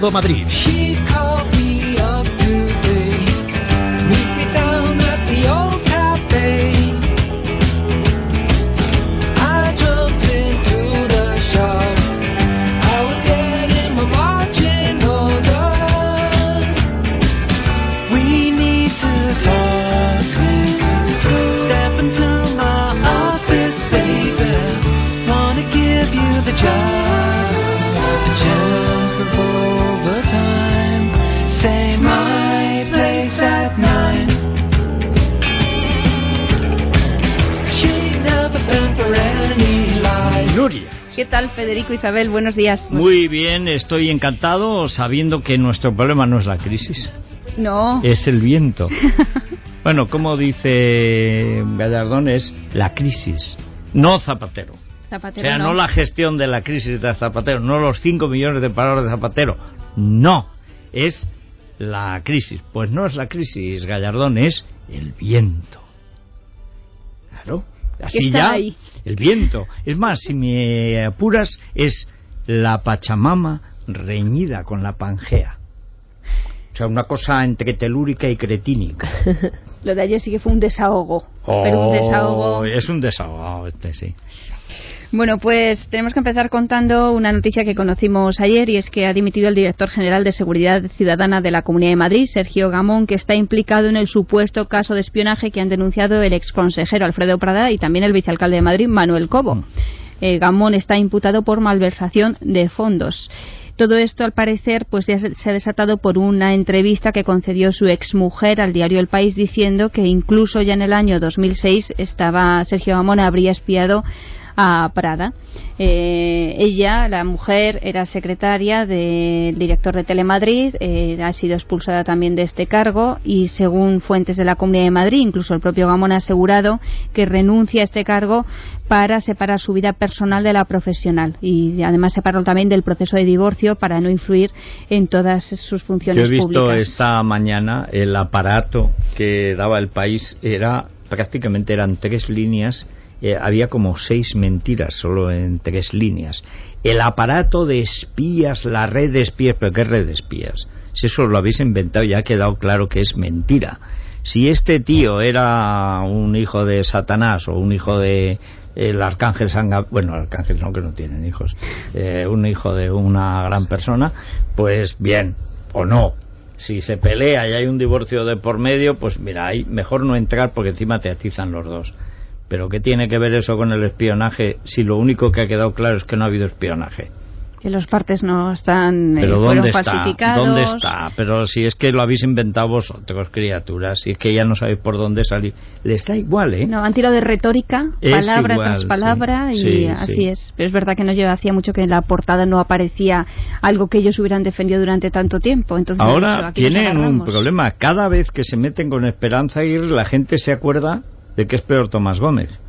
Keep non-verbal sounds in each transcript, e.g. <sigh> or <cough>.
todo Madrid. Tal, Federico Isabel? Buenos días. Muy bien, estoy encantado sabiendo que nuestro problema no es la crisis. No. Es el viento. <laughs> bueno, como dice Gallardón, es la crisis, no Zapatero. Zapatero o sea, no. no la gestión de la crisis de Zapatero, no los 5 millones de palabras de Zapatero. No, es la crisis. Pues no es la crisis, Gallardón, es el viento. Claro. Así ya, ahí. el viento. Es más, si me apuras, es la Pachamama reñida con la Pangea. O sea, una cosa entre telúrica y cretínica. <laughs> Lo de ayer sí que fue un desahogo. pero un Oh, desahogo. Es un desahogo este, sí. Bueno, pues tenemos que empezar contando una noticia que conocimos ayer y es que ha dimitido el director general de Seguridad Ciudadana de la Comunidad de Madrid, Sergio Gamón, que está implicado en el supuesto caso de espionaje que han denunciado el exconsejero Alfredo Prada y también el vicealcalde de Madrid, Manuel Cobo. Eh, Gamón está imputado por malversación de fondos. Todo esto, al parecer, pues ya se se ha desatado por una entrevista que concedió su exmujer al diario El País diciendo que incluso ya en el año 2006 estaba Sergio Gamón habría espiado a Prada. Eh, ella, la mujer, era secretaria del director de Telemadrid, eh, ha sido expulsada también de este cargo y según fuentes de la Comunidad de Madrid, incluso el propio Gamón ha asegurado que renuncia a este cargo para separar su vida personal de la profesional y además separarlo también del proceso de divorcio para no influir en todas sus Yo funciones he visto públicas. esta mañana el aparato que daba el país, era prácticamente eran tres líneas, eh, había como seis mentiras solo en tres líneas. El aparato de espías, la red de espías, pero ¿qué red de espías? Si eso lo habéis inventado ya ha quedado claro que es mentira. Si este tío era un hijo de Satanás o un hijo de el arcángel San bueno, el arcángel no que no tienen hijos, eh, un hijo de una gran persona, pues bien, o no. Si se pelea y hay un divorcio de por medio, pues mira, ahí mejor no entrar porque encima te atizan los dos. Pero ¿qué tiene que ver eso con el espionaje si lo único que ha quedado claro es que no ha habido espionaje? Que los partes no están eh, Pero fueron ¿dónde está? falsificados. ¿Dónde está? Pero si es que lo habéis inventado vosotros, criaturas, si es que ya no sabéis por dónde salir, les da igual, ¿eh? No, han tirado de retórica, Es palabra igual, tras sí. palabra, y Sí, así sí. es. Pero es verdad que no lleva hacía mucho que en la portada no aparecía algo que ellos hubieran defendido durante tanto tiempo. Entonces, dicho, Ahora tienen un problema. Cada vez que se meten con Esperanza Aguirre, la gente se acuerda de que es peor Tomás Gómez.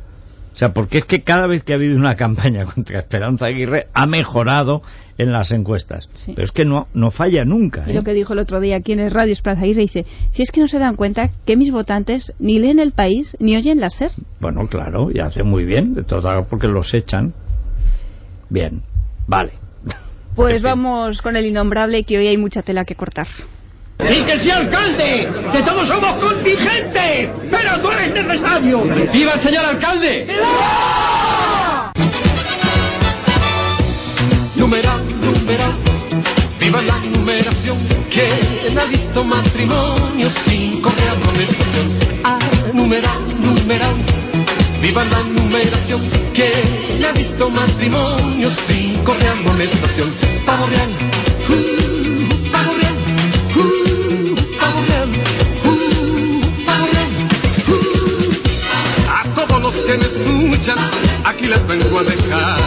O sea, porque es que cada vez que ha habido una <laughs> campaña contra Esperanza Aguirre ha mejorado en las encuestas. Sí. Pero es que no, no falla nunca. Y ¿eh? lo que dijo el otro día aquí en el radio Esperanza Aguirre dice, si es que no se dan cuenta que mis votantes ni leen el país ni oyen la SER. Bueno, claro, y hace muy bien, de todo porque los echan. Bien, vale. <laughs> Pues vamos con el innombrable que hoy hay mucha tela que cortar. ¡Y que sea alcalde! ¡Que todos somos contingentes! ¡Pero tú eres necesario! ¡Viva el señor alcalde! Numeral, numeral, viva la numeración. ¿Quién ha visto matrimonio sin correa? Ah, numeral, numeral, viva la numeración. ¿Quién ha visto matrimonio sin correa amonestación? Pavo real, uh, aquí les vengo a dejar.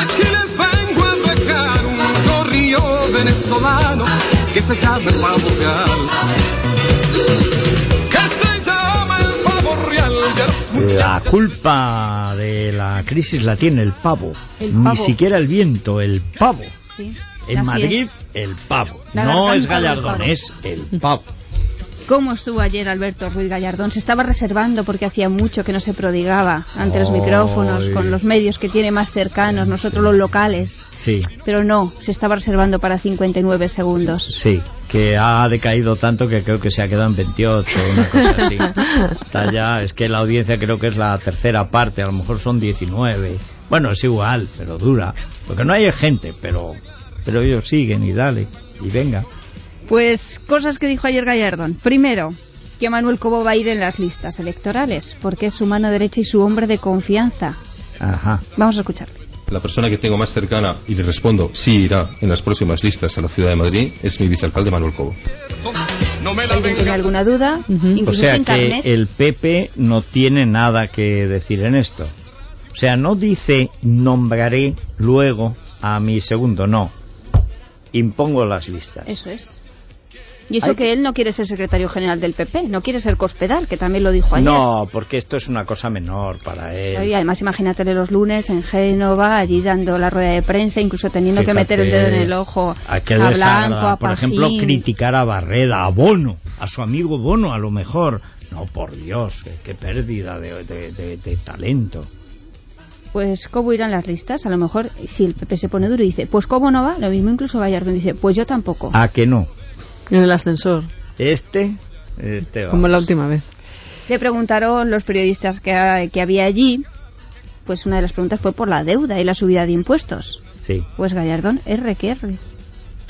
Aquí les vengo a dejar un corrillo venezolano que se llama el pavo real. Que se llama el pavo real La culpa de la crisis la tiene el pavo. El Ni pavo. siquiera el viento, el pavo. Sí, En así Madrid, es. el pavo. La no es Gallardón, es el pavo. ¿Cómo estuvo ayer Alberto Ruiz Gallardón? Se estaba reservando porque hacía mucho que no se prodigaba ante los micrófonos, con los medios que tiene más cercanos, nosotros los locales. Sí. Pero no, se estaba reservando para 59 segundos. Sí, que ha decaído tanto que creo que se ha quedado en 28, una cosa así. <laughs> Está ya, es que la audiencia creo que es la tercera parte, a lo mejor son 19. Bueno, es igual, pero dura. Porque no hay gente, pero, pero ellos siguen y dale, y venga. Pues cosas que dijo ayer Gallardón. Primero, que Manuel Cobo va a ir en las listas electorales, porque es su mano derecha y su hombre de confianza. Ajá. Vamos a escucharle. La persona que tengo más cercana y le respondo sí irá en las próximas listas a la ciudad de Madrid es mi vicealcalde Manuel Cobo. ¿Alguien tiene alguna duda? Incluso O sea sin que el PP no tiene nada que decir en esto. O sea, no dice nombraré luego a mi segundo, no. Impongo las listas. Eso es. Y eso Hay- que él no quiere ser secretario general del PP, no quiere ser cospedal, que también lo dijo ayer. No, porque esto es una cosa menor para él. Y además imagínatele los lunes en Génova, allí dando la rueda de prensa, incluso teniendo que meter el dedo en el ojo a qué a Blanco, desagradable. a Por ejemplo, criticar a Barreda, a Bono, a su amigo Bono, a lo mejor. No, por Dios, qué, qué pérdida de, de- de- de talento. Pues ¿cómo irán las listas? A lo mejor si el PP se pone duro y dice, pues ¿cómo no va? Lo mismo incluso Gallardón dice, pues yo tampoco. ¿A que no? En el ascensor, Este, este como la vamos. última vez. Le preguntaron los periodistas que, que había allí, pues una de las preguntas fue por la deuda y la subida de impuestos. Sí. Pues Gallardón, R que R.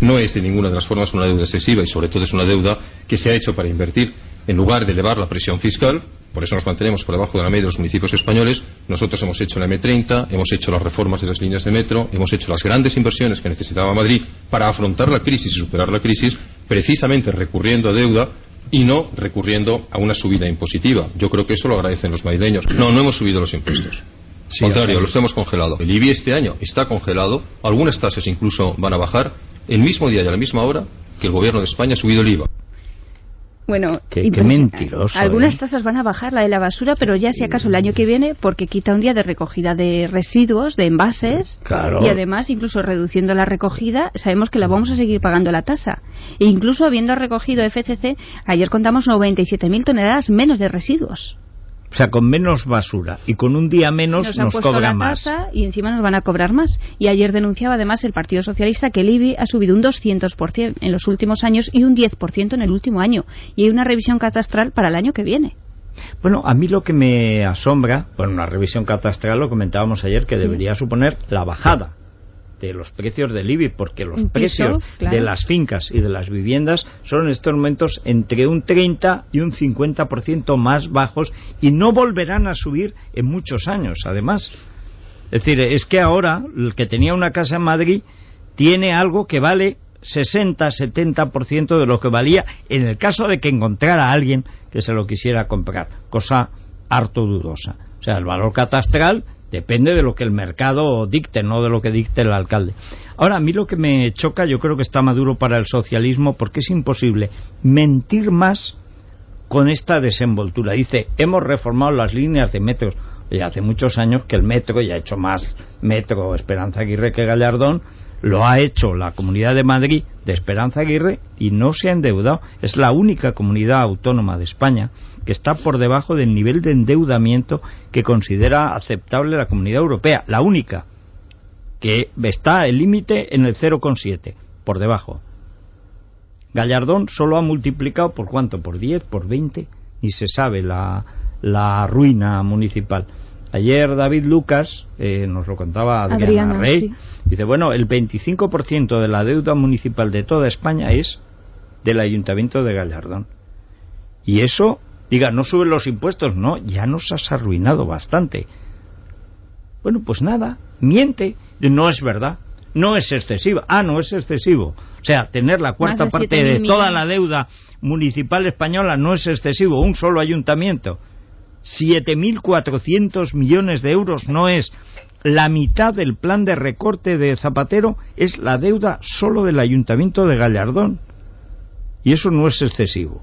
No es de ninguna de las formas una deuda excesiva y sobre todo es una deuda que se ha hecho para invertir. En lugar de elevar la presión fiscal, por eso nos mantenemos por debajo de la media de los municipios españoles, nosotros hemos hecho la M30, hemos hecho las reformas de las líneas de metro, hemos hecho las grandes inversiones que necesitaba Madrid para afrontar la crisis y superar la crisis, precisamente recurriendo a deuda y no recurriendo a una subida impositiva. Yo creo que eso lo agradecen los madrileños. No, no hemos subido los impuestos. Sí, Contrario, los hemos congelado. El IBI este año está congelado, algunas tasas incluso van a bajar el mismo día y a la misma hora que el gobierno de España ha subido el IVA. Bueno, Qué- qué impresionante. mentiroso, Algunas ¿eh? tasas van a bajar, la de la basura, pero ya si acaso el año que viene, porque quita un día de recogida de residuos, de envases, Claro. y además incluso reduciendo la recogida, sabemos que la vamos a seguir pagando la tasa. E incluso habiendo recogido FCC, ayer contamos 97.000 toneladas menos de residuos. O sea, con menos basura y con un día menos nos nos, han puesto cobran la más. y encima nos van a cobrar más. Y ayer denunciaba además el Partido Socialista que el IBI ha subido un 200% en los últimos años y un 10% en el último año. Y hay una revisión catastral para el año que viene. Bueno, a mí lo que me asombra, bueno, una revisión catastral lo comentábamos ayer, que debería suponer la bajada de los precios del IBI, porque los piso, precios claro. de las fincas y de las viviendas son en estos momentos entre un 30 y un 50% más bajos y no volverán a subir en muchos años, además. Es decir, es que ahora el que tenía una casa en Madrid tiene algo que vale 60-70% de lo que valía en el caso de que encontrara a alguien que se lo quisiera comprar, cosa harto dudosa. O sea, el valor catastral depende de lo que el mercado dicte, no de lo que dicte el alcalde. Ahora, a mí lo que me choca, yo creo que está maduro para el socialismo, porque es imposible mentir más con esta desenvoltura. Dice, hemos reformado las líneas de metros. Hace muchos años que el metro, ya ha hecho más metro Esperanza Aguirre que Gallardón, lo ha hecho la Comunidad de Madrid de Esperanza Aguirre y no se ha endeudado. Es la única comunidad autónoma de España que está por debajo del nivel de endeudamiento que considera aceptable la Comunidad Europea. La única que está el límite en el 0,7, por debajo. Gallardón solo ha multiplicado por cuánto, por 10, por 20, ni se sabe la, la ruina municipal. Ayer David Lucas, eh, nos lo contaba Adriana, Adriana, Rey, sí. dice, bueno, el 25% de la deuda municipal de toda España es del Ayuntamiento de Gallardón. Y eso, diga, no suben los impuestos, no, ya nos has arruinado bastante. Bueno, pues nada, miente, no es verdad, no es excesiva. Ah, no es excesivo. O sea, tener la cuarta de parte 7.000 de toda la deuda municipal española no es excesivo, un solo ayuntamiento. 7.400 millones de euros no es. La mitad del plan de recorte de Zapatero es la deuda solo del ayuntamiento de Gallardón. Y eso no es excesivo.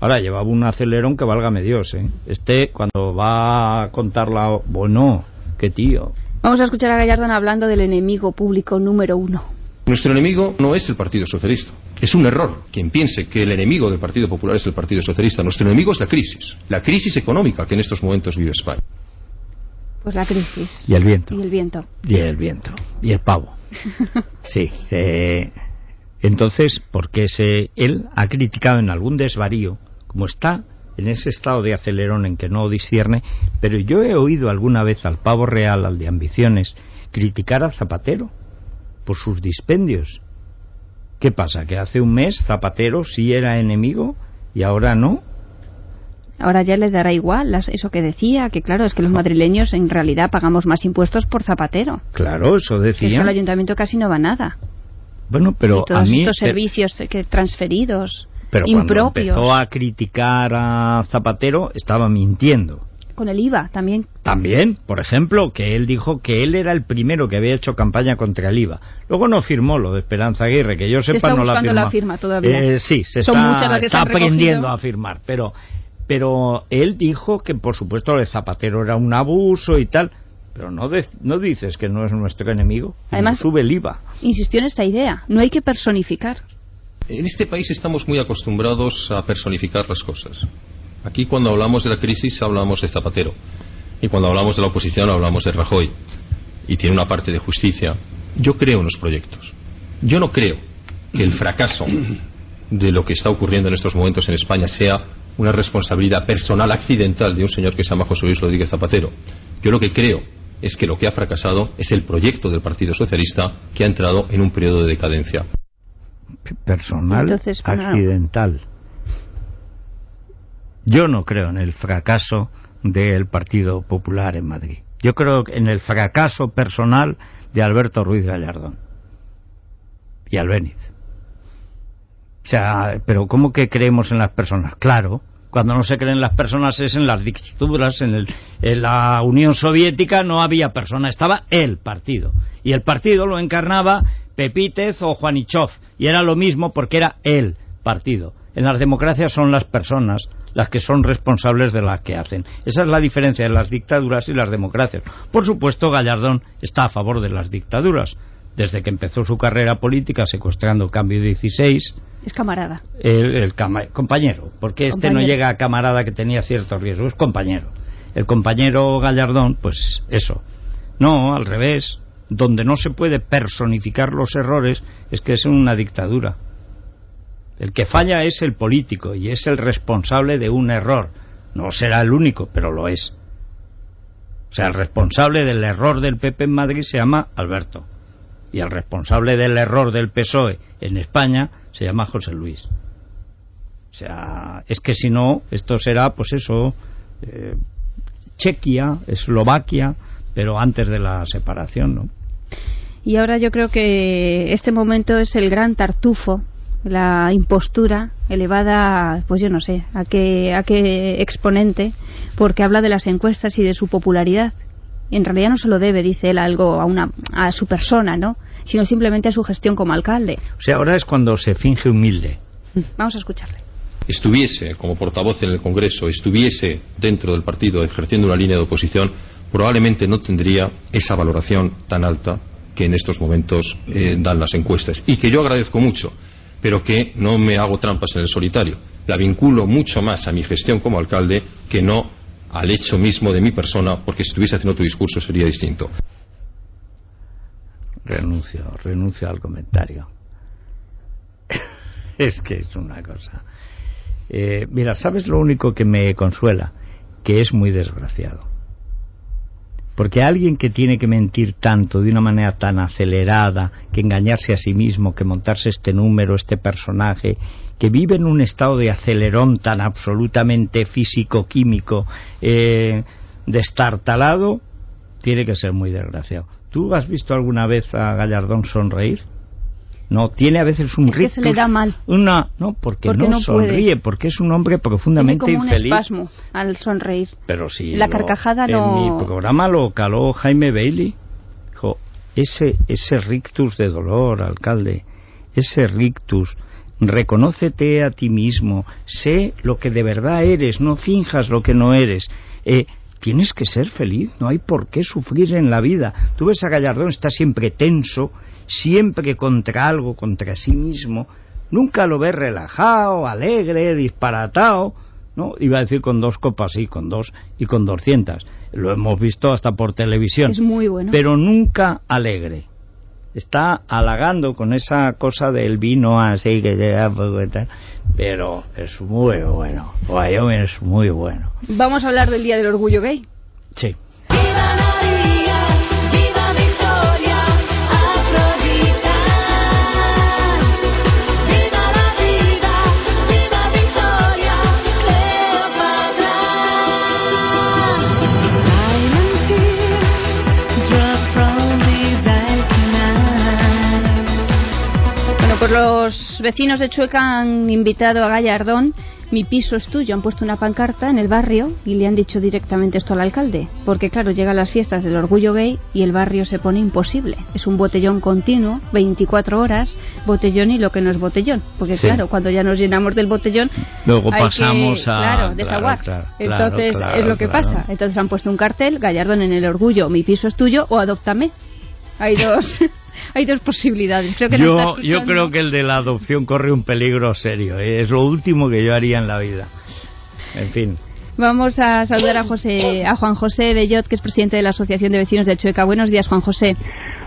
Ahora llevaba un acelerón que válgame Dios, ¿eh? Este, cuando va a contarla, bueno, qué tío. Vamos a escuchar a Gallardón hablando del enemigo público número uno. Nuestro enemigo no es el Partido Socialista. Es un error quien piense que el enemigo del Partido Popular es el Partido Socialista. Nuestro enemigo es la crisis, la crisis económica que en estos momentos vive España. Pues la crisis. Y el viento. Y el viento. Y el viento. Y el pavo. <laughs> sí. Eh, entonces, porque se, él ha criticado en algún desvarío, como está en ese estado de acelerón en que no discierne, pero yo he oído alguna vez al pavo real, al de ambiciones, criticar a Zapatero por sus dispendios. ¿Qué pasa? ¿Que hace un mes Zapatero sí era enemigo y ahora no? Ahora ya les dará igual eso que decía, que claro, es que los madrileños en realidad pagamos más impuestos por Zapatero. Claro, eso decía. Es el ayuntamiento casi no va nada. Bueno, pero todos a mí... estos servicios que transferidos, pero impropios. cuando empezó a criticar a Zapatero, estaba mintiendo con el IVA también. También, por ejemplo, que él dijo que él era el primero que había hecho campaña contra el IVA. Luego no firmó lo de Esperanza Aguirre, que yo sepa se no la, la firma todavía. Eh, sí, se Son está, muchas las que está se han aprendiendo a firmar, pero pero él dijo que por supuesto el Zapatero era un abuso y tal, pero no, de, no dices que no es nuestro enemigo. Además, sube el IVA. Insistió en esta idea, no hay que personificar. En este país estamos muy acostumbrados a personificar las cosas. Aquí cuando hablamos de la crisis hablamos de Zapatero y cuando hablamos de la oposición hablamos de Rajoy y tiene una parte de justicia. Yo creo en los proyectos. Yo no creo que el fracaso de lo que está ocurriendo en estos momentos en España sea una responsabilidad personal accidental de un señor que se llama José Luis Rodríguez Zapatero. Yo lo que creo es que lo que ha fracasado es el proyecto del Partido Socialista que ha entrado en un periodo de decadencia. Personal Entonces, accidental. Yo no creo en el fracaso del Partido Popular en Madrid. Yo creo en el fracaso personal de Alberto Ruiz Gallardón y Albéniz. O sea, pero ¿cómo que creemos en las personas? Claro, cuando no se creen las personas es en las dictaduras, en, el, en la Unión Soviética no había persona, estaba el partido. Y el partido lo encarnaba Pepítez o Juanichov, y era lo mismo porque era el partido. En las democracias son las personas las que son responsables de las que hacen. Esa es la diferencia de las dictaduras y las democracias. Por supuesto, Gallardón está a favor de las dictaduras. Desde que empezó su carrera política secuestrando Cambio 16... Es camarada. El, el cama, compañero, porque este Compañero. no llega a camarada que tenía cierto riesgo, es compañero. El compañero Gallardón, pues eso. No, al revés. Donde no se puede personificar los errores es que es una dictadura. El que falla es el político y es el responsable de un error. No será el único, pero lo es. O sea, el responsable del error del PP en Madrid se llama Alberto. Y el responsable del error del PSOE en España se llama José Luis. O sea, es que si no, esto será, pues eso, eh, Chequia, Eslovaquia, pero antes de la separación, ¿no? Y ahora yo creo que este momento es el gran tartufo, la impostura elevada, pues yo no sé, a qué, a qué exponente, porque habla de las encuestas y de su popularidad. En realidad no se lo debe, dice él, algo a, una, a su persona, ¿no? Sino simplemente a su gestión como alcalde. O sea, ahora es cuando se finge humilde. Vamos a escucharle. estuviese como portavoz en el Congreso, estuviese dentro del partido ejerciendo una línea de oposición, probablemente no tendría esa valoración tan alta que en estos momentos eh, dan las encuestas. Y que yo agradezco mucho, pero que no me hago trampas en el solitario. La vinculo mucho más a mi gestión como alcalde que no al hecho mismo de mi persona, porque si estuviese haciendo otro discurso sería distinto. Renuncio, renuncio al comentario. <laughs> es que es una cosa. Eh, mira, ¿sabes lo único que me consuela? Que es muy desgraciado. Porque alguien que tiene que mentir tanto, de una manera tan acelerada, que engañarse a sí mismo, que montarse este número, este personaje, que vive en un estado de acelerón tan absolutamente físico-químico, eh, destartalado, tiene que ser muy desgraciado. ¿Tú has visto alguna vez a Gallardón sonreír? No, tiene a veces un Es que se le da mal. Una, no, porque, Porque no, no puede. sonríe, porque es un hombre Tiene profundamente como un infeliz. espasmo al sonreír. Pero si La lo- carcajada en no- mi programa lo caló Jaime Bailey. Dijo, ese, ese rictus de dolor, alcalde, ese rictus, reconócete a ti mismo, sé lo que de verdad eres, no finjas lo que no eres. Eh, tienes que ser feliz, no hay por qué sufrir en la vida. Tú ves a Gallardón, está siempre tenso, siempre contra algo, contra sí mismo, nunca lo ves relajado, alegre, disparatado, ¿no? Iba a decir con dos copas, sí, con dos y con doscientas. Lo hemos visto hasta por televisión. Es muy bueno. Pero nunca alegre. Está halagando con esa cosa del vino así que te da poco tal. Pero es muy bueno. Wyoming es muy bueno. Vamos a hablar del Día del Orgullo Gay. Sí. Los vecinos de Chueca han invitado a Gallardón. Mi piso es tuyo. Han puesto una pancarta en el barrio y le han dicho directamente esto al alcalde. Porque, claro, llegan las fiestas del orgullo gay y el barrio se pone imposible. Es un botellón continuo, 24 horas, botellón y lo que no es botellón. Porque, Sí. claro, cuando ya nos llenamos del botellón. Luego hay pasamos que, a- Claro, desaguar. claro, Entonces, es lo que pasa. Entonces han puesto un cartel, Gallardón en el orgullo, mi piso es tuyo o adóptame. Hay dos, <laughs> hay dos posibilidades. Creo que está Yo, yo creo que el de la adopción corre un peligro serio. ¿eh? Es lo último que yo haría en la vida. En fin. Vamos a saludar a José, a Juan José Bellot, que es presidente de la Asociación de Vecinos de Chueca. Buenos días, Juan José.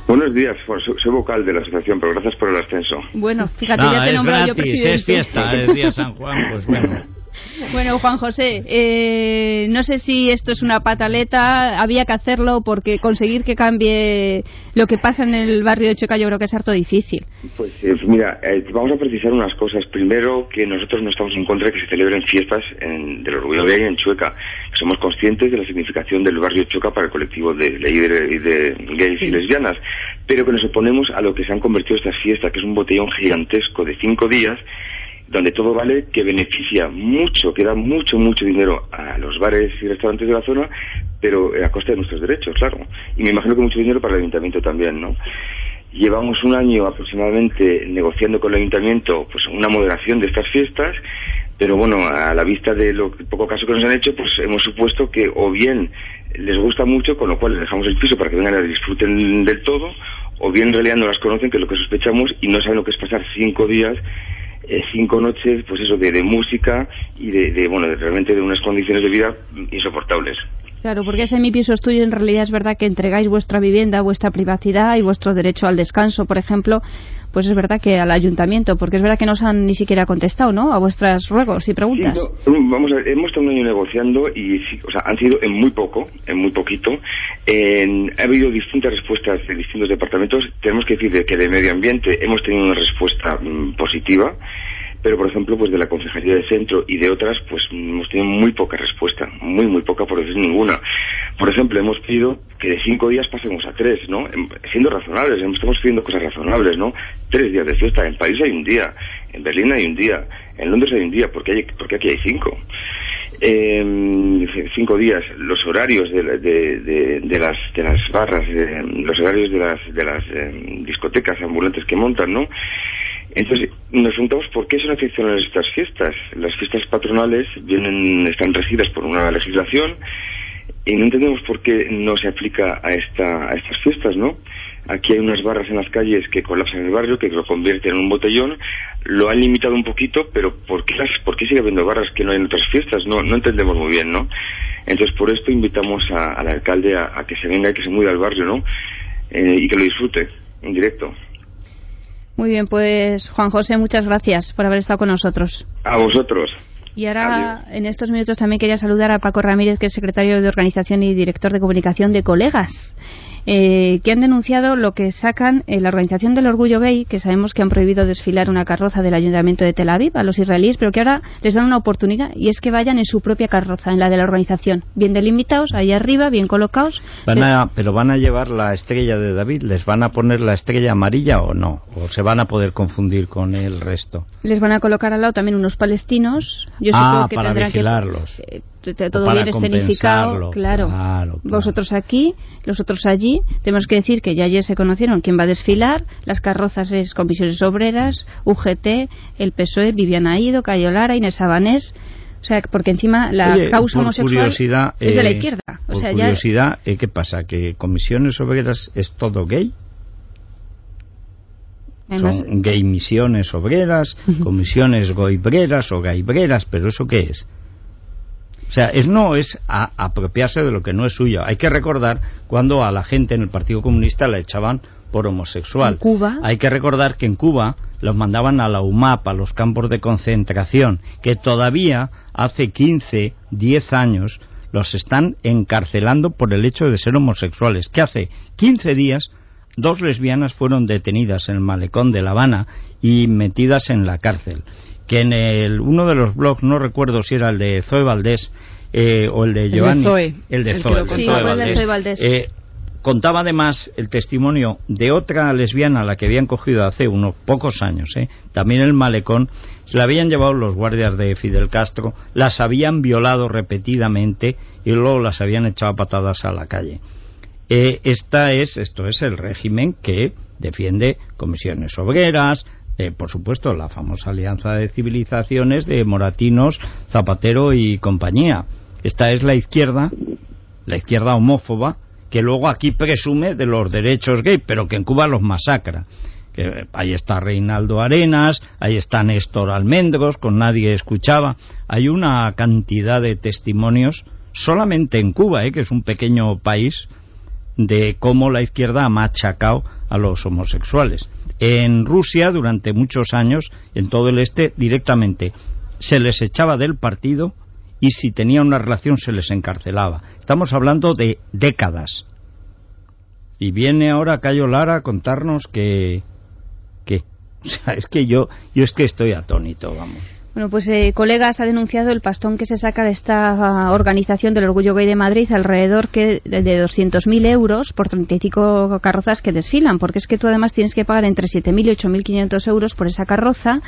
Buenos días, soy, vocal de la asociación, pero gracias por el ascenso. Bueno, fíjate, Nada, ya te he nombrado yo gratis, presidente. es fiesta, es día San Juan, pues bueno. <laughs> Bueno, Juan José, eh, no sé si esto es una pataleta, había que hacerlo porque conseguir que cambie lo que pasa en el barrio de Chueca yo creo que es harto difícil. Pues eh, mira, eh, vamos a precisar unas cosas. Primero, que nosotros no estamos en contra de que se celebren fiestas en- del orgullo gay en Chueca. Somos conscientes de la significación del barrio Chueca para el colectivo de, de, de- de gays y lesbianas, pero que nos oponemos a lo que se han convertido estas fiestas, que es un botellón gigantesco de cinco días donde todo vale, que beneficia mucho, que da mucho, mucho dinero a los bares y restaurantes de la zona, pero a costa de nuestros derechos, claro. Y me imagino que mucho dinero para el ayuntamiento también, ¿no? Llevamos un año aproximadamente negociando con el ayuntamiento pues una moderación de estas fiestas, pero bueno, a la vista de lo poco caso que nos han hecho, pues hemos supuesto que o bien les gusta mucho, con lo cual les dejamos el piso para que vengan y disfruten del todo, o bien en realidad no las conocen, que es lo que sospechamos, y no saben lo que es pasar cinco días eh, cinco noches, pues eso, de, de música y de, de, bueno, de- realmente de unas condiciones de vida insoportables. Claro, porque ese mi piso es tuyo en realidad es verdad que entregáis vuestra vivienda, vuestra privacidad y vuestro derecho al descanso, por ejemplo, pues es verdad que al ayuntamiento, porque es verdad que no os han ni siquiera contestado, ¿no? A vuestros ruegos y preguntas. Sí, no, vamos a ver, hemos estado un año negociando y, o sea, han sido en muy poco, en muy poquito. Ha habido distintas respuestas de distintos departamentos. Tenemos que decir de que de medio ambiente hemos tenido una respuesta mm, positiva, pero por ejemplo, pues de la Concejalía de Centro y de otras, pues mm, hemos tenido muy poca respuesta, muy, muy poca, por decir ninguna. Por ejemplo, hemos pedido que de cinco días pasemos a tres, ¿no? Em- Siendo razonables, estamos pidiendo cosas razonables, ¿no? Tres días de fiesta, en París hay un día, en Berlín hay un día, en Londres hay un día, porque hay, porque aquí hay cinco. Eh, cinco días, los horarios de, de, de- de las, de las barras, eh, los horarios de las, de las discotecas ambulantes que montan, ¿no? Entonces, nos preguntamos por qué son excepcionales estas fiestas. Las fiestas patronales vienen, están regidas por una legislación y no entendemos por qué no se aplica a, esta, a estas fiestas, ¿no? Aquí hay unas barras en las calles que colapsan el barrio, que lo convierten en un botellón. Lo han limitado un poquito, pero ¿por qué, las- por qué sigue habiendo barras que no hay en otras fiestas? No, no entendemos muy bien, ¿no? Entonces, por esto invitamos a- al alcalde a, a que se venga y que se mude al barrio, ¿no? Eh, y que lo disfrute en directo. Muy bien, pues Juan José, muchas gracias por haber estado con nosotros. A vosotros. Y ahora, en estos minutos, también quería saludar a Paco Ramírez, que es secretario de Organización y director de comunicación de Colegas, eh, que han denunciado lo que sacan en la Organización del Orgullo Gay, que sabemos que han prohibido desfilar una carroza del Ayuntamiento de Tel Aviv a los israelíes, pero que ahora les dan una oportunidad y es que vayan en su propia carroza, en la de la organización, bien delimitados, ahí arriba, bien colocados. Van a, pero van a llevar la estrella de David, ¿les van a poner la estrella amarilla o no? ¿O se van a poder confundir con el resto? Les van a colocar al lado también unos palestinos. Yo Ah, supongo que para tendrán vigilarlos. que eh, todo O para bien escenificado, claro. claro, claro. Vosotros aquí, los otros allí. Tenemos que decir que ya ayer se conocieron quién va a desfilar. Las carrozas es Comisiones Obreras, UGT, el PSOE, Viviana Ido, Cayo Lara, Inés Sabanés. O sea, porque encima la Oye, causa por homosexual es de la eh, izquierda. O por sea, ya curiosidad, eh, ¿qué pasa? ¿Que comisiones obreras es todo gay? además, Son gay misiones obreras, <laughs> comisiones goibreras o gaibreras, pero ¿eso qué es? O sea, es, no es a- apropiarse de lo que no es suyo. Hay que recordar cuando a la gente en el Partido Comunista la echaban por homosexual. En Cuba. Hay que recordar que en Cuba los mandaban a la UMAP, a los campos de concentración, que todavía hace 15, 10 años los están encarcelando por el hecho de ser homosexuales. Que hace 15 días dos lesbianas fueron detenidas en el malecón de La Habana y metidas en la cárcel. Que en el, uno de los blogs, no recuerdo si era el de Zoe Valdés eh, o el de Giovanni, el de Zoe, el de Valdés, contaba además el testimonio de otra lesbiana a la que habían cogido hace unos pocos años, ¿eh? también el malecón, se la habían llevado los guardias de Fidel Castro, las habían violado repetidamente y luego las habían echado a patadas a la calle. Eh, esta es, esto es el régimen que defiende comisiones obreras, eh, por supuesto la famosa alianza de civilizaciones de Moratinos, Zapatero y compañía. Esta es la izquierda, la izquierda homófoba, que luego aquí presume de los derechos gay, pero que en Cuba los masacra. Que, ahí está Reinaldo Arenas, ahí está Néstor Almendros, con nadie escuchaba. Hay una cantidad de testimonios solamente en Cuba, eh, que es un pequeño país, de cómo la izquierda ha machacado a los homosexuales. En Rusia, durante muchos años, en todo el este, directamente se les echaba del partido y si tenía una relación se les encarcelaba. Estamos hablando de décadas. Y viene ahora Cayo Lara a contarnos que... que <laughs> o sea, es que yo, yo es que estoy atónito, vamos. Bueno, pues eh, colegas ha denunciado el pastón que se saca de esta ah, organización del Orgullo Gay de Madrid alrededor que de de 200.000 euros por 35 carrozas que desfilan, porque es que tú además tienes que pagar entre 7.000 y 8.500 euros por esa carroza,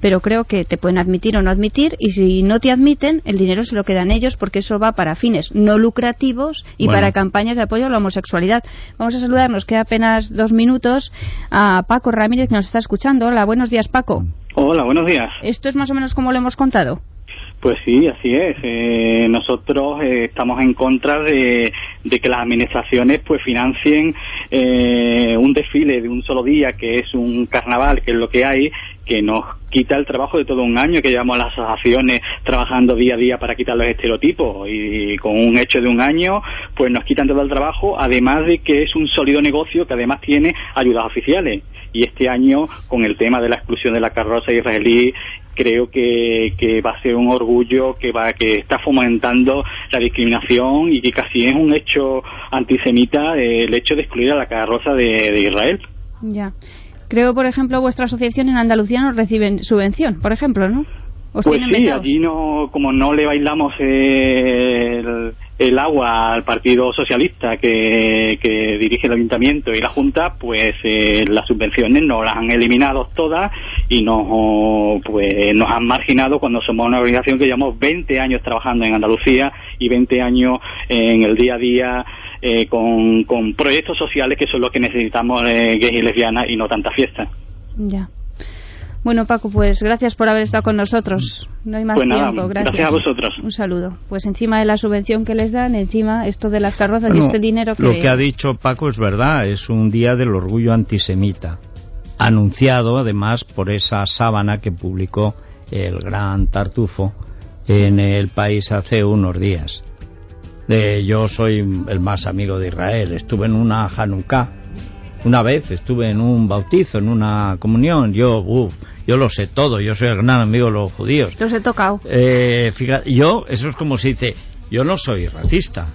pero creo que te pueden admitir o no admitir y si no te admiten el dinero se lo quedan ellos porque eso va para fines no lucrativos y Bueno. para campañas de apoyo a la homosexualidad. Vamos a saludar, nos queda apenas dos minutos a Paco Ramírez que nos está escuchando. Hola, buenos días Paco. Hola, buenos días. ¿Esto es más o menos como lo hemos contado? Pues sí, así es. Eh, nosotros eh, estamos en contra de, de que las administraciones pues financien eh, un desfile de un solo día, que es un carnaval, que es lo que hay, que nos quita el trabajo de todo un año que llevamos las asociaciones trabajando día a día para quitar los estereotipos y con un hecho de un año pues nos quitan todo el trabajo además de que es un sólido negocio que además tiene ayudas oficiales y este año con el tema de la exclusión de la carroza israelí creo que, que va a ser un orgullo que va que está fomentando la discriminación y que casi es un hecho antisemita eh, el hecho de excluir a la carroza de, de Israel. Ya. Creo, por ejemplo, vuestra asociación en Andalucía no reciben subvención, por ejemplo, ¿no? ¿Os Pues sí, allí no, como no le bailamos el, el agua al Partido Socialista que, que dirige el Ayuntamiento y la Junta, pues eh, las subvenciones nos las han eliminado todas y nos, pues, nos han marginado cuando somos una organización que llevamos 20 años trabajando en Andalucía y 20 años en el día a día eh, con, con proyectos sociales que son los que necesitamos eh, gays y lesbianas y no tanta fiesta. Ya. Bueno, Paco, pues gracias por haber estado con nosotros. No hay más Pues nada, tiempo, gracias. gracias a vosotros. Un saludo. Pues encima de la subvención que les dan, encima esto de las carrozas y este dinero que... Lo que ha dicho Paco es verdad, es un día del orgullo antisemita, anunciado además por esa sábana que publicó el gran Tartufo en el país hace unos días. De, yo soy el más amigo de Israel, estuve en una Hanukkah, una vez estuve en un bautizo, en una comunión, yo, uf, yo lo sé todo, yo soy el gran amigo de los judíos. Los he tocado. Eh, fíjate, yo, eso es como se dice, yo no soy racista.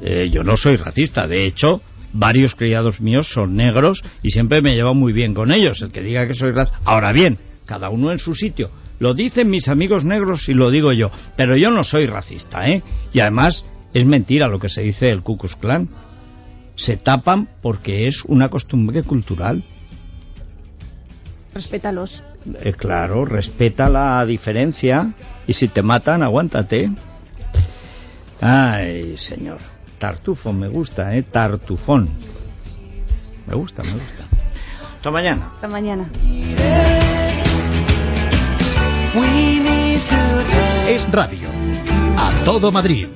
Eh, yo no soy racista. De hecho, varios criados míos son negros y siempre me llevo muy bien con ellos. El que diga que soy racista. Ahora bien, cada uno en su sitio. Lo dicen mis amigos negros y lo digo yo. Pero yo no soy racista, ¿eh? Y además, es mentira lo que se dice del Ku Klux Klan. Se tapan porque es una costumbre cultural. Respétalos. Eh, claro, respeta la diferencia y si te matan, aguántate. Ay, señor. Tartufo me gusta, ¿eh? Tartufón. Me gusta, me gusta. Hasta mañana. Hasta mañana. Es Radio. A todo Madrid.